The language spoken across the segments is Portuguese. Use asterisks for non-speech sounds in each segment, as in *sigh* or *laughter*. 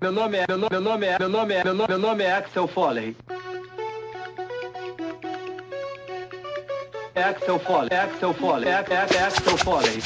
Meu nome é, meu nome, meu nome é, meu nome é, meu nome, meu nome é Axel Foley. É Axel Foley, é Axel Foley, é, é, é Axel Foley.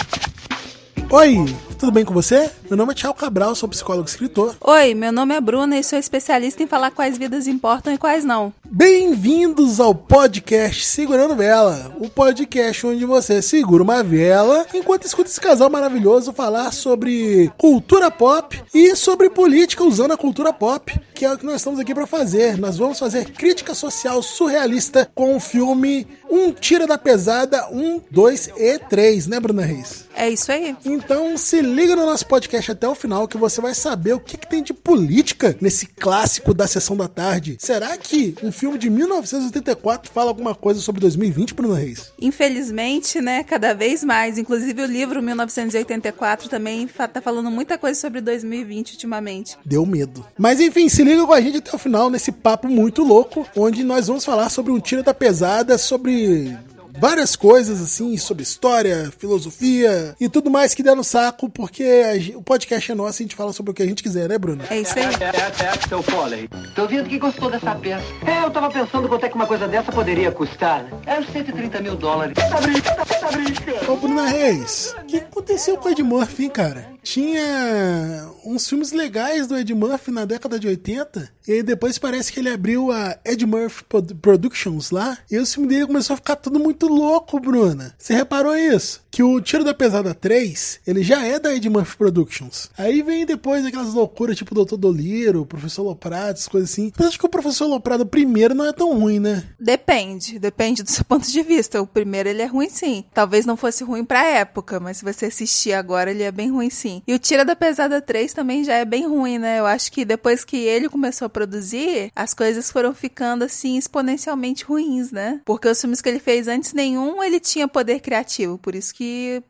Oi, tudo bem com você? Meu nome é Thiago Cabral, sou psicólogo e escritor. Oi, meu nome é Bruna e sou especialista em falar quais vidas importam e quais não. Bem-vindos ao podcast Segurando Vela, o podcast onde você segura uma vela enquanto escuta esse casal maravilhoso falar sobre cultura pop e sobre política usando a cultura pop, que é o que nós estamos aqui para fazer. Nós vamos fazer crítica social surrealista com o filme Um Tira da Pesada 1, 2 e 3, né, Bruna Reis? É isso aí. Então se liga no nosso podcast até o final que você vai saber o que, que tem de política nesse clássico da sessão da tarde. Será que um filme de 1984 fala alguma coisa sobre 2020, Bruno Reis? Infelizmente, né, cada vez mais. Inclusive o livro 1984 também tá falando muita coisa sobre 2020 ultimamente. Deu medo. Mas enfim, se liga com a gente até o final nesse papo muito louco, onde nós vamos falar sobre um tiro da pesada, sobre várias coisas assim, sobre história, filosofia e tudo mais que der no saco, porque a o podcast é nosso e a gente fala sobre o que a gente quiser, né, Bruno? É isso aí. É, é, é Axel Foley. Tô vendo que gostou dessa peça. É, eu tava pensando quanto é que uma coisa dessa poderia custar, né? É uns 130 mil dólares. Tá brincando, tá brincando. Ô, Bruna Reis, o que aconteceu com o Ed Murphy, hein, cara? Tinha uns filmes legais do Ed Murphy na década de 80, e aí depois parece que ele abriu a Ed Murphy Pro- Productions lá, e o filme dele começou a ficar tudo muito louco, Bruna. Você reparou isso? Que o Tiro da Pesada 3, ele já é da Ed Murphy Productions. Aí vem depois aquelas loucuras tipo Doutor Doliro, Professor Loprado, essas coisas assim. Mas acho que o Professor Loprado primeiro não é tão ruim, né? Depende, depende do seu *laughs* ponto de vista. O primeiro ele é ruim sim. Talvez não fosse ruim pra época, mas se você assistir agora ele é bem ruim sim. E o Tira da Pesada 3 também já é bem ruim, né? Eu acho que depois que ele começou a produzir, as coisas foram ficando assim exponencialmente ruins, né? Porque os filmes que ele fez antes nenhum ele tinha poder criativo, por isso que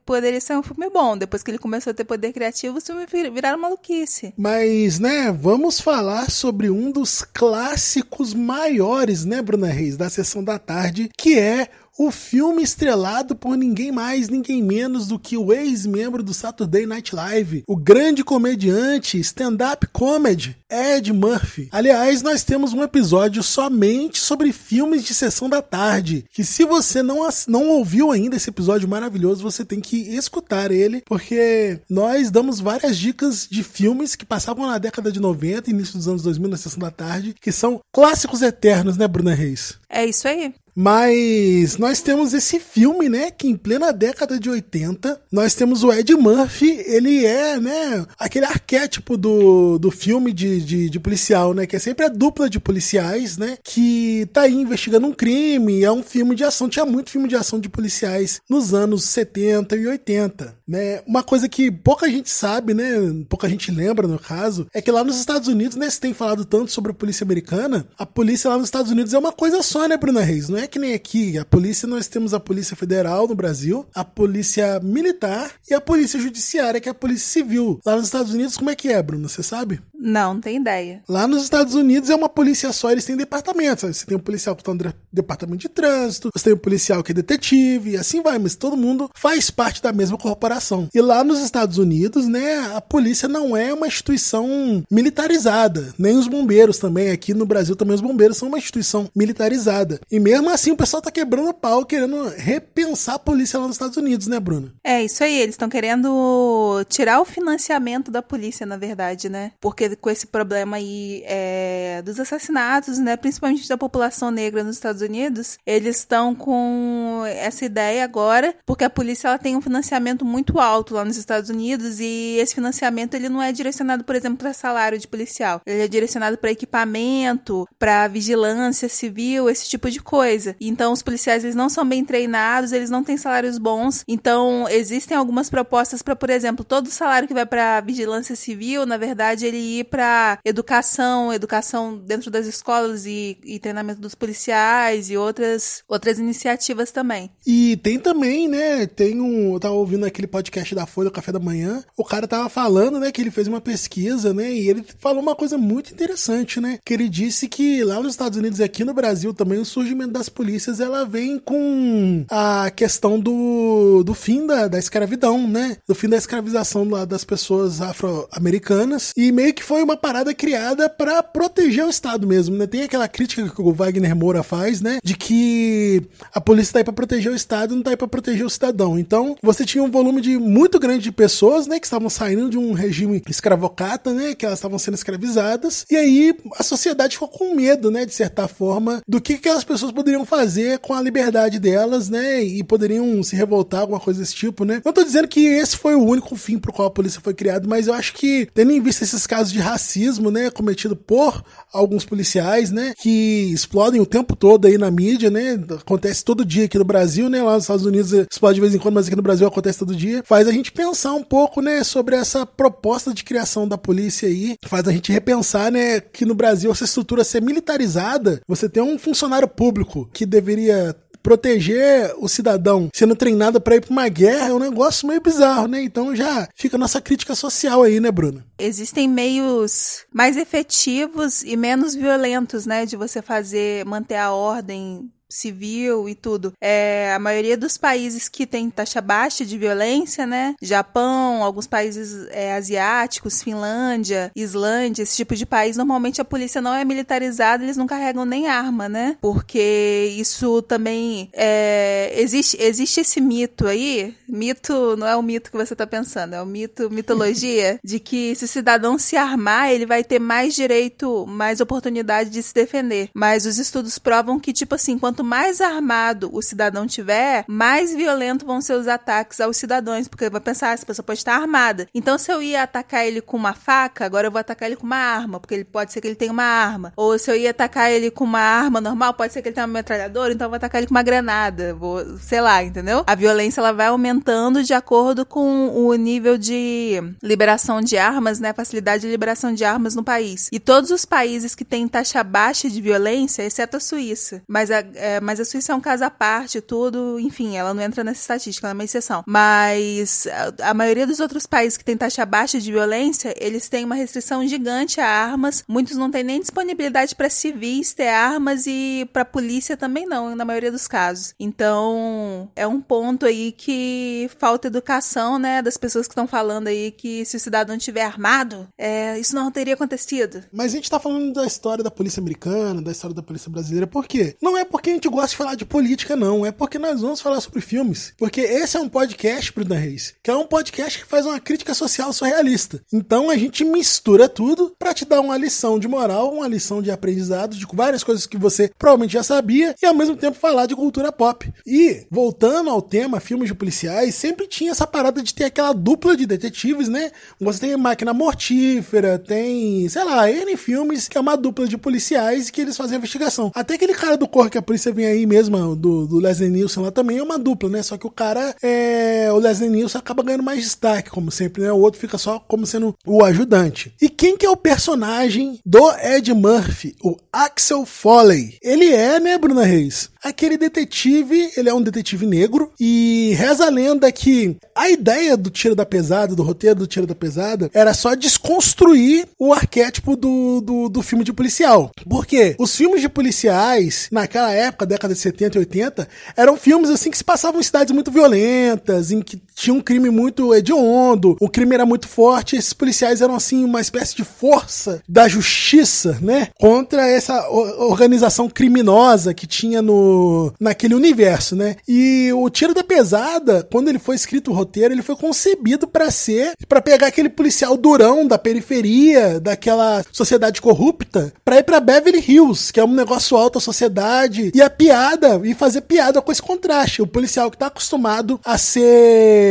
poderia ser um filme bom. Depois que ele começou a ter poder criativo, os filmes vir- viraram maluquice. Mas, né, vamos falar sobre um dos clássicos maiores, né, Bruna Reis, da sessão da tarde, que é o filme estrelado por ninguém mais, ninguém menos do que o ex-membro do Saturday Night Live, o grande comediante stand-up comedy Ed Murphy. Aliás, nós temos um episódio somente sobre filmes de sessão da tarde, que se você não, não ouviu ainda esse episódio maravilhoso, você tem que escutar ele, porque nós damos várias dicas de filmes que passavam na década de 90 e início dos anos 2000 na sessão da tarde, que são clássicos eternos, né, Bruna Reis? É isso aí. Mas nós temos esse filme, né, que em plena década de 80, nós temos o Ed Murphy, ele é, né, aquele arquétipo do, do filme de, de, de policial, né, que é sempre a dupla de policiais, né, que tá aí investigando um crime, é um filme de ação, tinha muito filme de ação de policiais nos anos 70 e 80, né, uma coisa que pouca gente sabe, né, pouca gente lembra no caso, é que lá nos Estados Unidos, né, se tem falado tanto sobre a polícia americana, a polícia lá nos Estados Unidos é uma coisa só, né, Bruna Reis, não é que nem aqui, a polícia, nós temos a polícia federal no Brasil, a polícia militar e a polícia judiciária, que é a polícia civil. Lá nos Estados Unidos, como é que é, Bruna, você sabe? Não, não tem ideia. Lá nos Estados Unidos é uma polícia só, eles têm departamentos. Você tem um policial que está de- departamento de trânsito, você tem um policial que é detetive, e assim vai, mas todo mundo faz parte da mesma corporação. E lá nos Estados Unidos, né, a polícia não é uma instituição militarizada, nem os bombeiros também. Aqui no Brasil também os bombeiros são uma instituição militarizada. E mesmo assim o pessoal tá quebrando pau, querendo repensar a polícia lá nos Estados Unidos, né, Bruna? É isso aí, eles estão querendo tirar o financiamento da polícia, na verdade, né? Porque com esse problema aí é, dos assassinatos, né? Principalmente da população negra nos Estados Unidos, eles estão com essa ideia agora, porque a polícia ela tem um financiamento muito alto lá nos Estados Unidos e esse financiamento ele não é direcionado, por exemplo, para salário de policial. Ele é direcionado para equipamento, para vigilância civil, esse tipo de coisa. Então os policiais eles não são bem treinados, eles não têm salários bons. Então existem algumas propostas para, por exemplo, todo o salário que vai para vigilância civil, na verdade, ele ir para educação, educação dentro das escolas e, e treinamento dos policiais e outras, outras iniciativas também. E tem também, né? Tem um. Eu tava ouvindo aquele podcast da Folha, Café da Manhã. O cara tava falando, né, que ele fez uma pesquisa, né? E ele falou uma coisa muito interessante, né? Que ele disse que lá nos Estados Unidos e aqui no Brasil também o surgimento das polícias ela vem com a questão do, do fim da, da escravidão, né? Do fim da escravização lá das pessoas afro-americanas. E meio que foi uma parada criada para proteger o Estado mesmo, né? Tem aquela crítica que o Wagner Moura faz, né? De que a polícia tá aí pra proteger o Estado e não tá aí pra proteger o cidadão. Então, você tinha um volume de muito grande de pessoas, né? Que estavam saindo de um regime escravocata, né? Que elas estavam sendo escravizadas. E aí, a sociedade ficou com medo, né? De certa forma, do que aquelas pessoas poderiam fazer com a liberdade delas, né? E poderiam se revoltar, alguma coisa desse tipo, né? Não tô dizendo que esse foi o único fim pro qual a polícia foi criada, mas eu acho que, tendo em vista esses casos de racismo, né? Cometido por alguns policiais, né? Que explodem o tempo todo na mídia, né? Acontece todo dia aqui no Brasil, né? Lá nos Estados Unidos explode de vez em quando, mas aqui no Brasil acontece todo dia. Faz a gente pensar um pouco, né? Sobre essa proposta de criação da polícia aí. Faz a gente repensar, né? Que no Brasil essa estrutura ser militarizada, você tem um funcionário público que deveria proteger o cidadão sendo treinado para ir para uma guerra é um negócio meio bizarro, né? Então já fica a nossa crítica social aí, né, Bruna? Existem meios mais efetivos e menos violentos, né, de você fazer manter a ordem civil e tudo. É, a maioria dos países que tem taxa baixa de violência, né? Japão, alguns países é, asiáticos, Finlândia, Islândia, esse tipo de país, normalmente a polícia não é militarizada, eles não carregam nem arma, né? Porque isso também é, existe, existe esse mito aí, mito não é o mito que você tá pensando, é o mito, mitologia, *laughs* de que se o cidadão se armar, ele vai ter mais direito, mais oportunidade de se defender. Mas os estudos provam que, tipo assim, quanto quanto mais armado o cidadão tiver, mais violento vão ser os ataques aos cidadãos, porque vai pensar, ah, essa pessoa pode estar armada. Então, se eu ia atacar ele com uma faca, agora eu vou atacar ele com uma arma, porque ele pode ser que ele tenha uma arma. Ou se eu ia atacar ele com uma arma normal, pode ser que ele tenha uma metralhadora, então eu vou atacar ele com uma granada, vou, sei lá, entendeu? A violência ela vai aumentando de acordo com o nível de liberação de armas, né, facilidade de liberação de armas no país. E todos os países que têm taxa baixa de violência, exceto a Suíça, mas a, é, mas a Suíça é um caso à parte, tudo, enfim, ela não entra nessa estatística, ela é uma exceção. Mas a, a maioria dos outros países que tem taxa baixa de violência, eles têm uma restrição gigante a armas. Muitos não têm nem disponibilidade para civis ter armas e para polícia também não, na maioria dos casos. Então, é um ponto aí que falta educação, né, das pessoas que estão falando aí que se o cidadão tiver armado, é, isso não teria acontecido. Mas a gente tá falando da história da polícia americana, da história da polícia brasileira, por quê? Não é porque gente gosta de falar de política, não. É porque nós vamos falar sobre filmes. Porque esse é um podcast, Bruna Reis, que é um podcast que faz uma crítica social surrealista. Então a gente mistura tudo para te dar uma lição de moral, uma lição de aprendizado, de várias coisas que você provavelmente já sabia, e ao mesmo tempo falar de cultura pop. E, voltando ao tema filmes de policiais, sempre tinha essa parada de ter aquela dupla de detetives, né? Você tem Máquina Mortífera, tem, sei lá, N filmes que é uma dupla de policiais que eles fazem investigação. Até aquele cara do cor que a polícia vem aí mesmo, do, do Leslie Nielsen lá também, é uma dupla, né? Só que o cara, é, o Leslie Nielsen acaba ganhando mais destaque, como sempre, né? O outro fica só como sendo o ajudante. E quem que é o personagem do Ed Murphy? O Axel Foley. Ele é, né, Bruna Reis? Aquele detetive, ele é um detetive negro e reza a lenda que a ideia do Tiro da Pesada, do roteiro do Tiro da Pesada, era só desconstruir o arquétipo do, do, do filme de policial. Porque os filmes de policiais, naquela época, década de 70 e 80, eram filmes assim que se passavam em cidades muito violentas, em que tinha um crime muito hediondo, o crime era muito forte, esses policiais eram assim uma espécie de força da justiça, né, contra essa organização criminosa que tinha no naquele universo, né? E o Tiro da Pesada, quando ele foi escrito o roteiro, ele foi concebido para ser para pegar aquele policial durão da periferia, daquela sociedade corrupta, para ir para Beverly Hills, que é um negócio alto a sociedade, e a piada e fazer piada com esse contraste, o policial que tá acostumado a ser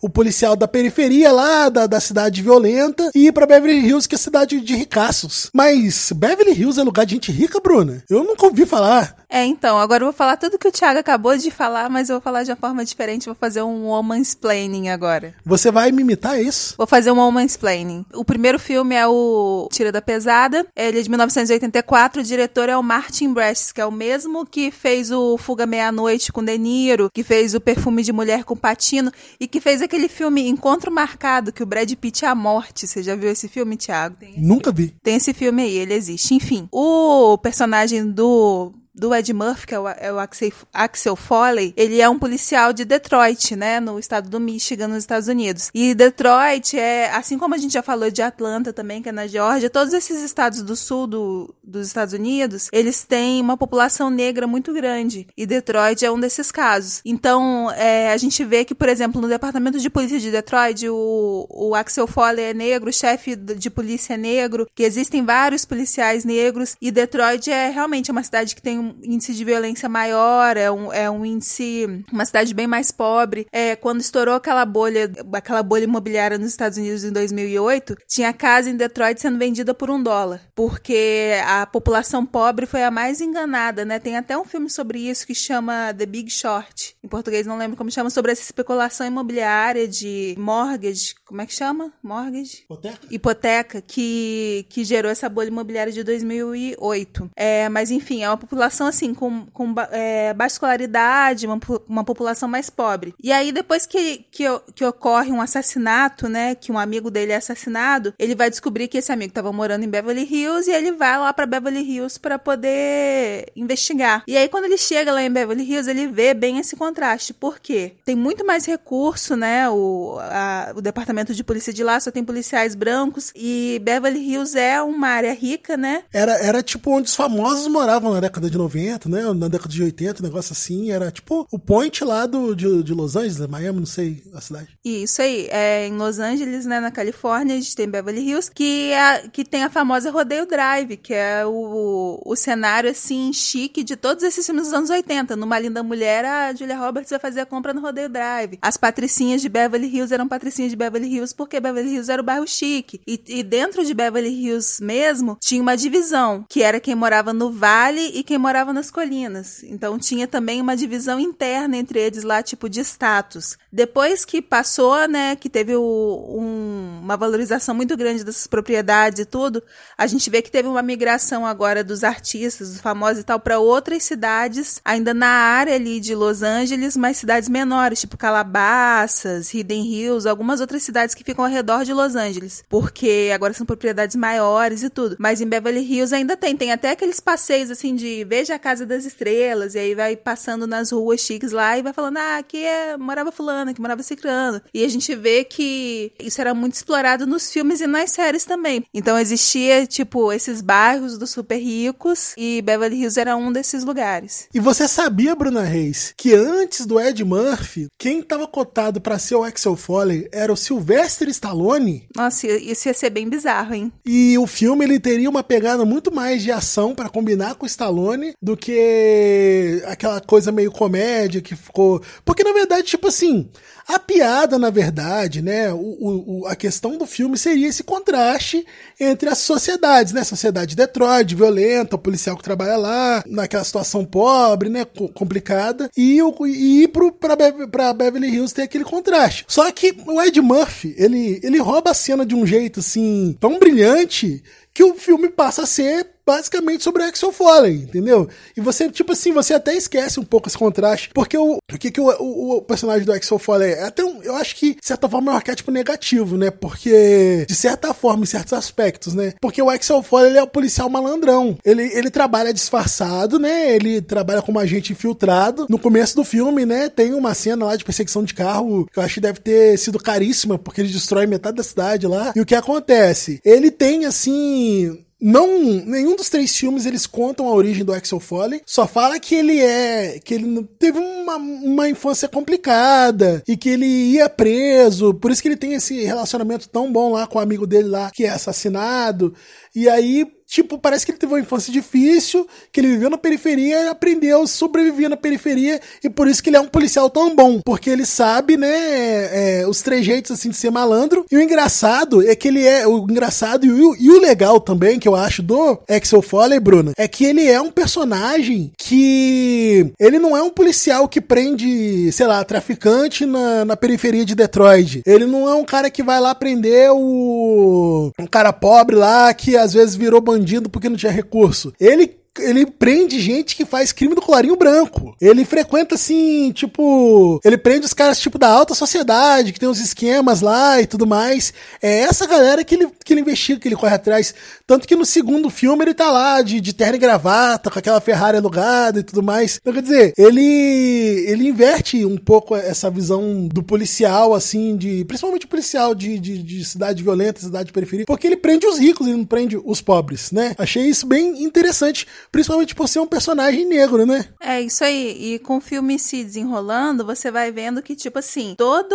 o policial da periferia lá da, da cidade violenta e ir para Beverly Hills, que é cidade de ricaços. Mas Beverly Hills é lugar de gente rica, Bruna? Eu nunca ouvi falar. É, então, agora eu vou falar tudo que o Thiago acabou de falar, mas eu vou falar de uma forma diferente, vou fazer um woman's planning agora. Você vai me imitar isso? Vou fazer um woman's planning. O primeiro filme é o Tira da Pesada, ele é de 1984, o diretor é o Martin Brest, que é o mesmo que fez o Fuga Meia-Noite com De Niro, que fez o Perfume de Mulher com Patino e que fez aquele filme Encontro Marcado, que o Brad Pitt é a morte. Você já viu esse filme, Thiago? Nunca vi. tem esse filme aí, ele existe. Enfim, o personagem do do Ed Murphy, que é o, é o Axel, Foley, ele é um policial de Detroit, né, no estado do Michigan, nos Estados Unidos. E Detroit é, assim como a gente já falou de Atlanta também, que é na Geórgia, todos esses estados do sul do, dos Estados Unidos, eles têm uma população negra muito grande. E Detroit é um desses casos. Então, é, a gente vê que, por exemplo, no departamento de polícia de Detroit, o, o Axel Foley é negro, o chefe de polícia é negro, que existem vários policiais negros, e Detroit é realmente uma cidade que tem um índice de violência maior, é um, é um índice, uma cidade bem mais pobre. É, quando estourou aquela bolha, aquela bolha imobiliária nos Estados Unidos em 2008, tinha casa em Detroit sendo vendida por um dólar, porque a população pobre foi a mais enganada, né? Tem até um filme sobre isso que chama The Big Short. Em português não lembro como chama, sobre essa especulação imobiliária de mortgage, como é que chama? Mortgage? Hipoteca? hipoteca que, que gerou essa bolha imobiliária de 2008. É, mas enfim, é uma população assim com, com é, baixa escolaridade, uma, uma população mais pobre. E aí depois que, que, que ocorre um assassinato, né, que um amigo dele é assassinado, ele vai descobrir que esse amigo estava morando em Beverly Hills e ele vai lá para Beverly Hills para poder investigar. E aí quando ele chega lá em Beverly Hills, ele vê bem esse contraste. Por quê? Tem muito mais recurso, né? O, a- o departamento de polícia de lá só tem policiais brancos e Beverly Hills é uma área rica, né? Era, era tipo onde os famosos moravam na década de 90, né? Na década de 80, um negócio assim. Era tipo o point lá do, de, de Los Angeles, Miami, não sei a cidade. Isso aí, é em Los Angeles, né, na Califórnia, a gente tem Beverly Hills, que, é, que tem a famosa Rodeio Drive, que é o, o cenário, assim, chique de todos esses filmes dos anos 80. Numa Linda Mulher, a Julia Roberts vai fazer a compra no Rodeio Drive. As patricinhas de Beverly Hills eram patricinhas de Beverly Hills porque Beverly Hills era o bairro chique. E, e dentro de Beverly Hills mesmo, tinha uma divisão, que era quem morava no vale e quem morava nas colinas. Então tinha também uma divisão interna entre eles lá, tipo de status. Depois que passou, né, que teve o- um- uma valorização muito grande dessas propriedades e tudo, a gente vê que teve uma migração agora dos artistas, dos famosos e tal, para outras cidades, ainda na área ali de Los Angeles, mas cidades menores, tipo Calabasas, Hidden Hills, algumas outras cidades que ficam ao redor de Los Angeles, porque agora são propriedades maiores e tudo. Mas em Beverly Hills ainda tem, tem até aqueles passeios assim de veja a Casa das Estrelas, e aí vai passando nas ruas chiques lá e vai falando, ah, aqui é, morava fulano, aqui morava ciclano. E a gente vê que isso era muito explorado nos filmes e nas séries também. Então existia, tipo, esses bairros dos super ricos e Beverly Hills era um desses lugares. E você sabia, Bruna Reis, que antes do Ed Murphy, quem tava cotado pra ser o Axel Foley era o Sylvester Stallone? Nossa, isso ia ser bem bizarro, hein? E o filme ele teria uma pegada muito mais de ação pra combinar com o Stallone do que aquela coisa meio comédia que ficou. Porque na verdade, tipo assim, a piada, na verdade, né? O, o- a questão do filme seria esse contraste entre as sociedades, né? Sociedade de Detroit, violenta, o policial que trabalha lá, naquela situação pobre, né? co- Complicada, e, o, e ir pro, pra, pra Beverly Hills ter aquele contraste. Só que o Ed Murphy, ele, ele rouba a cena de um jeito assim, tão brilhante que o filme passa a ser basicamente sobre o Axel Foley, entendeu? E você, tipo assim, você até esquece um pouco esse contraste, porque o, o que, que o, o- o personagem do Axel Foley é? Até um, eu acho que, de certa forma, é um arquétipo negativo, né? Porque, de certa forma, em certos aspectos, né? Porque o Axel Foley, ele é o policial malandrão. Ele, ele trabalha disfarçado, né? Ele trabalha como agente infiltrado. No começo do filme, né? Tem uma cena lá de perseguição de carro que eu acho que deve ter sido caríssima, porque ele destrói metade da cidade lá. E o que acontece? Ele tem, assim, não, nenhum dos três filmes eles contam a origem do Axel Foley. Só fala que ele é, que ele teve uma, uma infância complicada e que ele ia preso. Por isso que ele tem esse relacionamento tão bom lá com o amigo dele lá que é assassinado. E aí tipo, parece que ele teve uma infância difícil, que ele viveu na periferia aprendeu a sobreviver na periferia, e por isso que ele é um policial tão bom, porque ele sabe, né, é, os trejeitos, assim, de ser malandro, e o engraçado é que ele é, o engraçado e o, e o legal também, que eu acho, do Axel Foley, Bruno, é que ele é um personagem que, ele não é um policial que prende, sei lá, traficante na, na periferia de Detroit, ele não é um cara que vai lá prender o, um cara pobre lá, que às vezes virou bandido porque não tinha recurso. Ele ele prende gente que faz crime do colarinho branco. Ele frequenta assim, tipo, ele prende os caras tipo da alta sociedade, que tem uns esquemas lá e tudo mais. É essa galera que ele, que ele investiga, que ele corre atrás. Tanto que no segundo filme ele tá lá de, de terno e gravata, com aquela Ferrari alugada e tudo mais. Então, quer dizer, ele ele inverte um pouco essa visão do policial, assim, de principalmente o policial de, de, de cidade violenta, cidade periferia, porque ele prende os ricos, ele não prende os pobres, né? Achei isso bem interessante principalmente por ser um personagem negro, né? É, isso aí. E com o filme se desenrolando, você vai vendo que, tipo assim, toda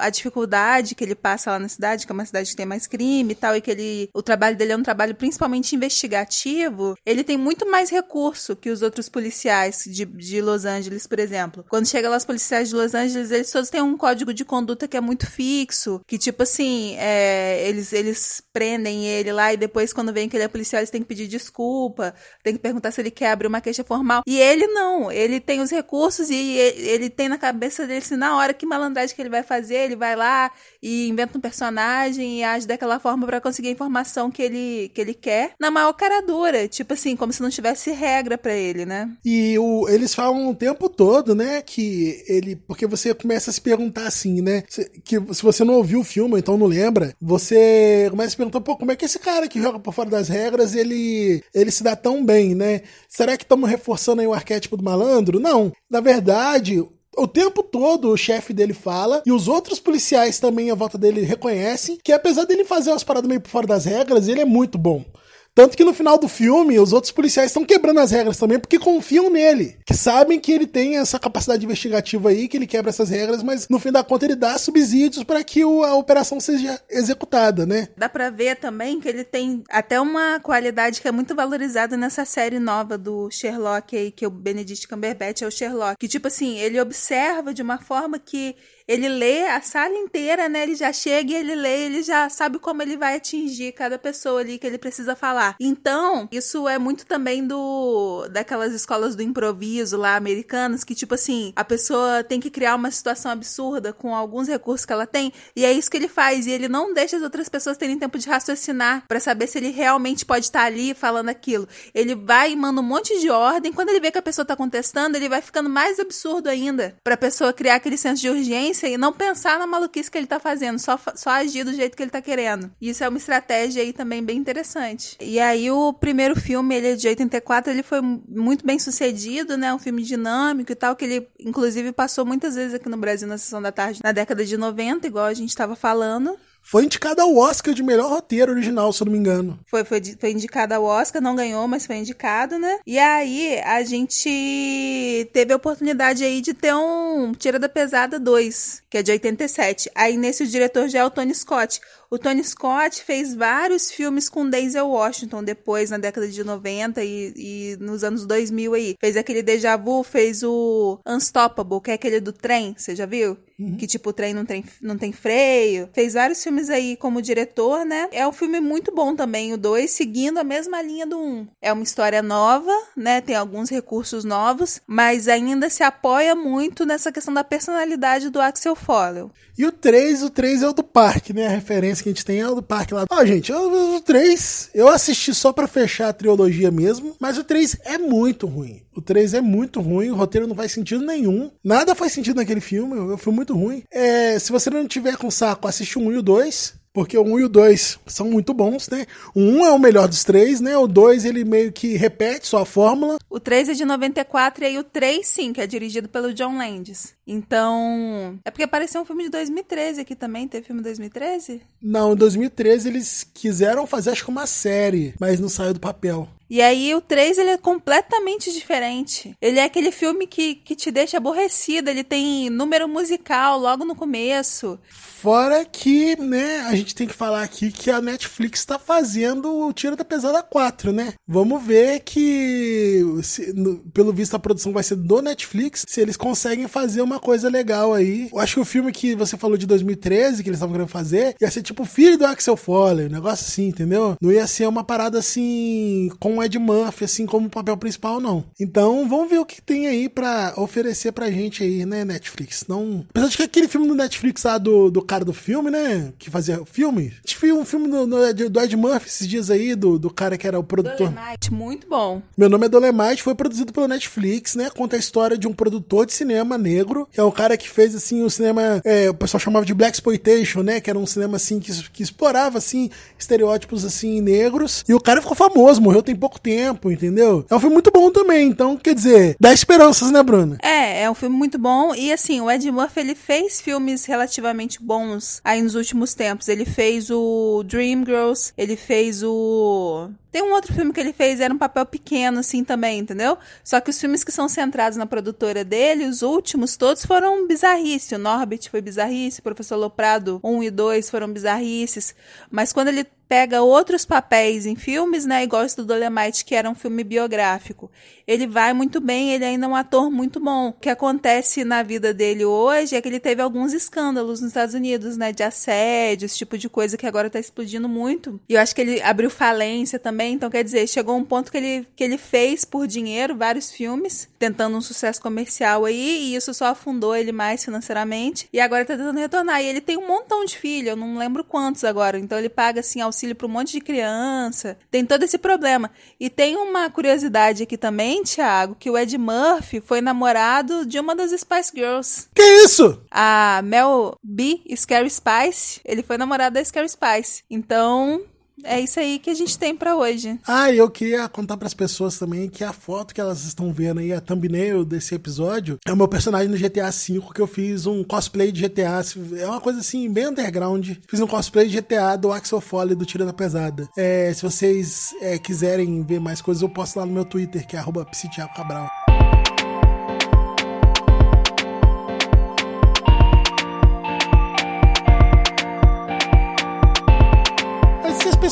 a dificuldade que ele passa lá na cidade, que é uma cidade que tem mais crime e tal, e que ele. O trabalho dele é um trabalho principalmente investigativo, ele tem muito mais recurso que os outros policiais de, de Los Angeles, por exemplo. Quando chega lá os policiais de Los Angeles, eles todos têm um código de conduta que é muito fixo, que, tipo assim, é, eles, eles prendem ele lá e depois, quando vem que ele é policial, eles têm que pedir desculpa tem que perguntar se ele quer abrir uma queixa formal. E ele não, ele tem os recursos e ele tem na cabeça dele assim, na hora que malandragem que ele vai fazer, ele vai lá e inventa um personagem e age daquela forma para conseguir a informação que ele, que ele quer, na maior cara dura, tipo assim, como se não tivesse regra para ele, né? E o, eles falam o tempo todo, né, que ele, porque você começa a se perguntar assim, né, que se você não ouviu o filme, então não lembra, você começa a se perguntar, pô, como é que esse cara que joga por fora das regras, ele, ele se dá tão bem né? Será que estamos reforçando aí o arquétipo do malandro? Não. Na verdade, o tempo todo o chefe dele fala, e os outros policiais também à volta dele reconhecem, que apesar dele fazer umas paradas meio por fora das regras, ele é muito bom. Tanto que no final do filme, os outros policiais estão quebrando as regras também, porque confiam nele. Que sabem que ele tem essa capacidade investigativa aí, que ele quebra essas regras, mas no fim da conta ele dá subsídios para que a operação seja executada, né? Dá pra ver também que ele tem até uma qualidade que é muito valorizada nessa série nova do Sherlock aí, que o Benedict Cumberbatch é o Sherlock. Que, tipo assim, ele observa de uma forma que ele lê a sala inteira, né? Ele já chega e ele lê, ele já sabe como ele vai atingir cada pessoa ali que ele precisa falar. Então, isso é muito também do daquelas escolas do improviso lá americanas que tipo assim, a pessoa tem que criar uma situação absurda com alguns recursos que ela tem, e é isso que ele faz, e ele não deixa as outras pessoas terem tempo de raciocinar para saber se ele realmente pode estar ali falando aquilo. Ele vai e manda um monte de ordem, quando ele vê que a pessoa tá contestando, ele vai ficando mais absurdo ainda, pra pessoa criar aquele senso de urgência e não pensar na maluquice que ele tá fazendo, só, só agir do jeito que ele tá querendo. Isso é uma estratégia aí também bem interessante. E aí o primeiro filme, ele é de 84, ele foi muito bem sucedido, né? Um filme dinâmico e tal, que ele inclusive passou muitas vezes aqui no Brasil na sessão da tarde, na década de 90, igual a gente estava falando. Foi indicada ao Oscar de melhor roteiro original, se eu não me engano. Foi, foi, foi indicada ao Oscar, não ganhou, mas foi indicado, né? E aí a gente teve a oportunidade aí de ter um Tira da Pesada 2, que é de 87. Aí nesse o diretor já é o Tony Scott. O Tony Scott fez vários filmes com Denzel Washington depois, na década de 90 e, e nos anos 2000 aí. Fez aquele Deja Vu, fez o Unstoppable, que é aquele do trem, você já viu? Uhum. Que tipo, o trem não tem, não tem freio. Fez vários filmes aí como diretor, né? É um filme muito bom também, o 2, seguindo a mesma linha do 1. Um. É uma história nova, né? Tem alguns recursos novos, mas ainda se apoia muito nessa questão da personalidade do Axel Foley. E o 3, o 3 é o do parque, né? A referência que a gente tem é o do parque lá. Ó, gente, o, o 3, eu assisti só para fechar a trilogia mesmo, mas o 3 é muito ruim. O 3 é muito ruim, o roteiro não faz sentido nenhum. Nada faz sentido naquele filme, foi muito ruim. É, se você não tiver com saco, assiste o 1 e o 2. Porque o 1 e o 2 são muito bons, né? O 1 é o melhor dos três, né? O 2 ele meio que repete sua fórmula. O 3 é de 94 e aí o 3 sim, que é dirigido pelo John Landis. Então, é porque apareceu um filme de 2013 aqui também, teve filme de 2013? Não, em 2013 eles quiseram fazer acho que uma série, mas não saiu do papel. E aí o 3 ele é completamente diferente. Ele é aquele filme que, que te deixa aborrecido, ele tem número musical logo no começo. Fora que, né, a gente tem que falar aqui que a Netflix tá fazendo o Tiro da Pesada 4, né? Vamos ver que, se, no, pelo visto, a produção vai ser do Netflix, se eles conseguem fazer uma coisa legal aí. Eu acho que o filme que você falou de 2013, que eles estavam querendo fazer, ia ser tipo o filho do Axel Foley, um negócio assim, entendeu? Não ia ser uma parada assim, com o Ed Murphy, assim, como papel principal, não. Então, vamos ver o que tem aí para oferecer pra gente aí, né, Netflix. Não... Apesar de que aquele filme do Netflix lá do, do cara do filme, né? Que fazia o filme. A gente viu um filme do, do Ed Murphy esses dias aí, do, do cara que era o produtor. Dolemite, muito bom. Meu nome é Dolemite, foi produzido pelo Netflix, né? Conta a história de um produtor de cinema negro, que é o cara que fez, assim, o cinema, é, o pessoal chamava de Black Exploitation, né? Que era um cinema, assim, que, que explorava, assim, estereótipos, assim, negros. E o cara ficou famoso, morreu tem pouco tempo, entendeu? É um filme muito bom também, então, quer dizer, dá esperanças, né, Bruna? É, é um filme muito bom. E, assim, o Ed Murphy, ele fez filmes relativamente bns aí nos últimos tempos. Ele fez o Dreamgirls, ele fez o tem um outro filme que ele fez, era um papel pequeno, assim, também, entendeu? Só que os filmes que são centrados na produtora dele, os últimos, todos foram bizarrice. O Norbit foi bizarrice, o Professor Loprado 1 e 2 foram bizarrices. Mas quando ele pega outros papéis em filmes, né, igual esse do Dolemite, que era um filme biográfico. Ele vai muito bem, ele ainda é um ator muito bom. O que acontece na vida dele hoje é que ele teve alguns escândalos nos Estados Unidos, né, de assédio, esse tipo de coisa que agora tá explodindo muito. E eu acho que ele abriu falência também, então quer dizer, chegou um ponto que ele, que ele fez por dinheiro vários filmes, tentando um sucesso comercial aí, e isso só afundou ele mais financeiramente, e agora tá tentando retornar. E ele tem um montão de filhos, eu não lembro quantos agora, então ele paga, assim, auxílio para um monte de criança, tem todo esse problema. E tem uma curiosidade aqui também, Thiago, que o Ed Murphy foi namorado de uma das Spice Girls. Que isso? A Mel B. Scary Spice, ele foi namorado da Scary Spice. Então, é isso aí que a gente tem para hoje. Ah, e eu queria contar para as pessoas também que a foto que elas estão vendo aí, a thumbnail desse episódio, é o meu personagem no GTA V que eu fiz um cosplay de GTA. É uma coisa assim, bem underground. Fiz um cosplay de GTA do Axel Foley do Tira da Pesada. É, se vocês é, quiserem ver mais coisas, eu posto lá no meu Twitter, que é arroba Cabral.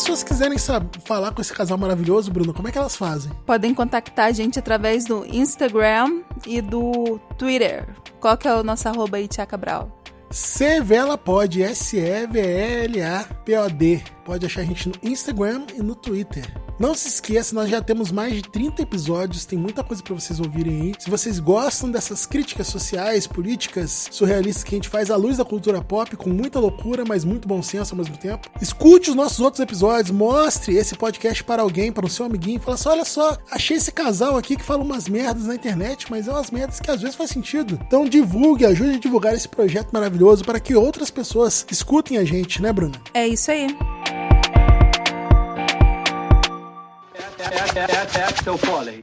Pessoas quiserem falar com esse casal maravilhoso, Bruno, como é que elas fazem? Podem contactar a gente através do Instagram e do Twitter. Qual que é o nosso arroba aí, Tia Cabral? Sevelapod, S-E-V-L-A-P-O-D. Pode achar a gente no Instagram e no Twitter. Não se esqueça, nós já temos mais de 30 episódios, tem muita coisa para vocês ouvirem aí. Se vocês gostam dessas críticas sociais, políticas, surrealistas que a gente faz à luz da cultura pop, com muita loucura, mas muito bom senso ao mesmo tempo, escute os nossos outros episódios, mostre esse podcast para alguém, para o seu amiguinho, fala assim: olha só, achei esse casal aqui que fala umas merdas na internet, mas é umas merdas que às vezes faz sentido. Então divulgue, ajude a divulgar esse projeto maravilhoso para que outras pessoas escutem a gente, né, Bruna? É isso aí. Axel Foley.